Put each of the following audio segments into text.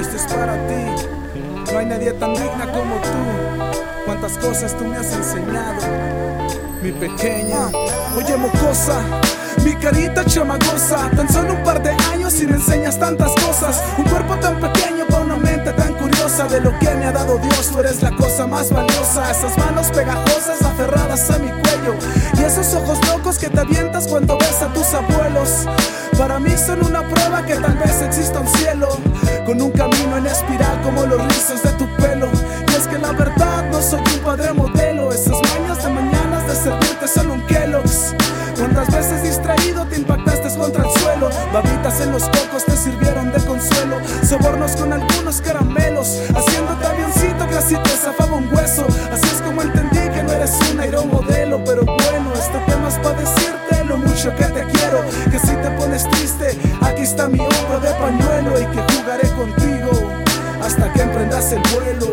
esto es para ti. No hay nadie tan digna como tú. Cuántas cosas tú me has enseñado, mi pequeña. Oye, mocosa. Mi carita chamagosa, tan solo un par de años y me enseñas tantas cosas. Un cuerpo tan pequeño con una mente tan curiosa de lo que me ha dado Dios. Tú eres la cosa más valiosa. Esas manos pegajosas aferradas a mi cuello y esos ojos locos que te avientas cuando ves a tus abuelos. Para mí son una prueba que tal vez exista un cielo con un camino los rizos de tu pelo. Y es que la verdad no soy un padre modelo. Esas mañas de mañanas de servirte solo un Kellogg's. Cuántas veces distraído te impactaste contra el suelo. Babitas en los cocos te sirvieron de consuelo. Sobornos con algunos caramelos. Haciéndote avioncito que así te zafaba un hueso. Así es como entendí que no eres un aeromodelo. Pero bueno, este tema es para decirte lo mucho que te quiero. Que si te pones triste, aquí está mi hombro de pañuelo. Emprendas el vuelo.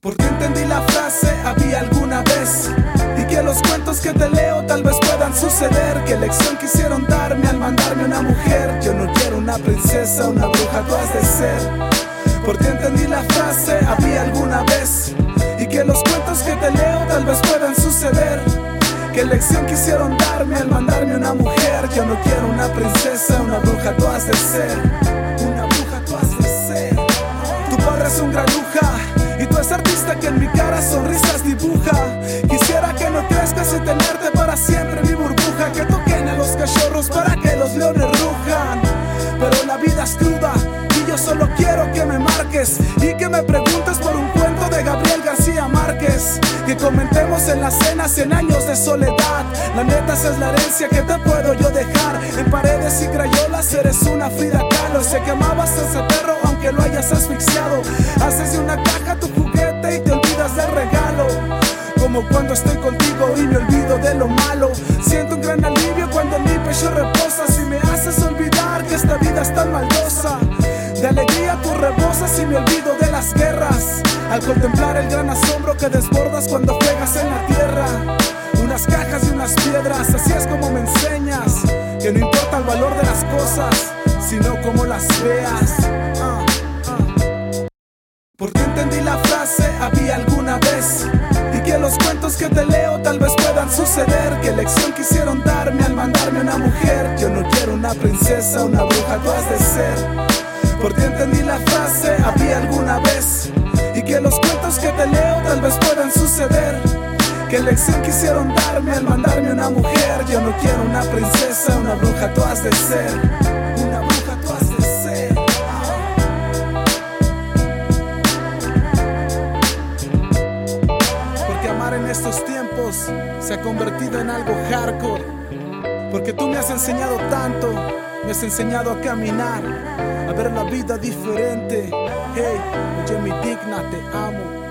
Porque entendí la frase, había alguna vez. Y que los cuentos que te leo tal vez puedan suceder. Que lección quisieron darme al mandarme una mujer. Yo no quiero una princesa, una bruja, tú has de ser. Porque entendí la frase, había alguna vez. Y que los cuentos que te leo tal vez puedan suceder. Que lección quisieron darme al mandarme una mujer. Yo no quiero una princesa, una bruja, tú has de ser. Que en mi cara sonrisas dibuja. Quisiera que no crezcas y tenerte para siempre mi burbuja. Que toquen a los cachorros para que los leones rujan. Pero la vida es cruda y yo solo quiero que me marques y que me preguntes por un cuento de Gabriel García Márquez. Que comentemos en la cena 100 años de soledad. La neta esa es la herencia que te puedo yo dejar. En paredes y crayolas eres una Frida Kahlo. Sé que amabas a ese perro aunque lo hayas asfixiado. Haces de una caja tu Cuando estoy contigo y me olvido de lo malo. Siento un gran alivio cuando mi pecho reposa. Si me haces olvidar que esta vida es tan maldosa. De alegría tú rebosas y me olvido de las guerras. Al contemplar el gran asombro que desbordas cuando juegas en la tierra. Unas cajas y unas piedras, así es como me enseñas. Que no importa el valor de las cosas, sino como las veas. Tal vez puedan suceder. Que lección quisieron darme al mandarme una mujer. Yo no quiero una princesa, una bruja, tú has de ser. Porque entendí la frase, había alguna vez. Y que los cuentos que te leo tal vez puedan suceder. Que lección quisieron darme al mandarme una mujer. Yo no quiero una princesa, una bruja, tú has de ser. Una bruja, se ha convertido en algo hardcore. Porque tú me has enseñado tanto, me has enseñado a caminar, a ver la vida diferente. Hey, oye mi digna, te amo.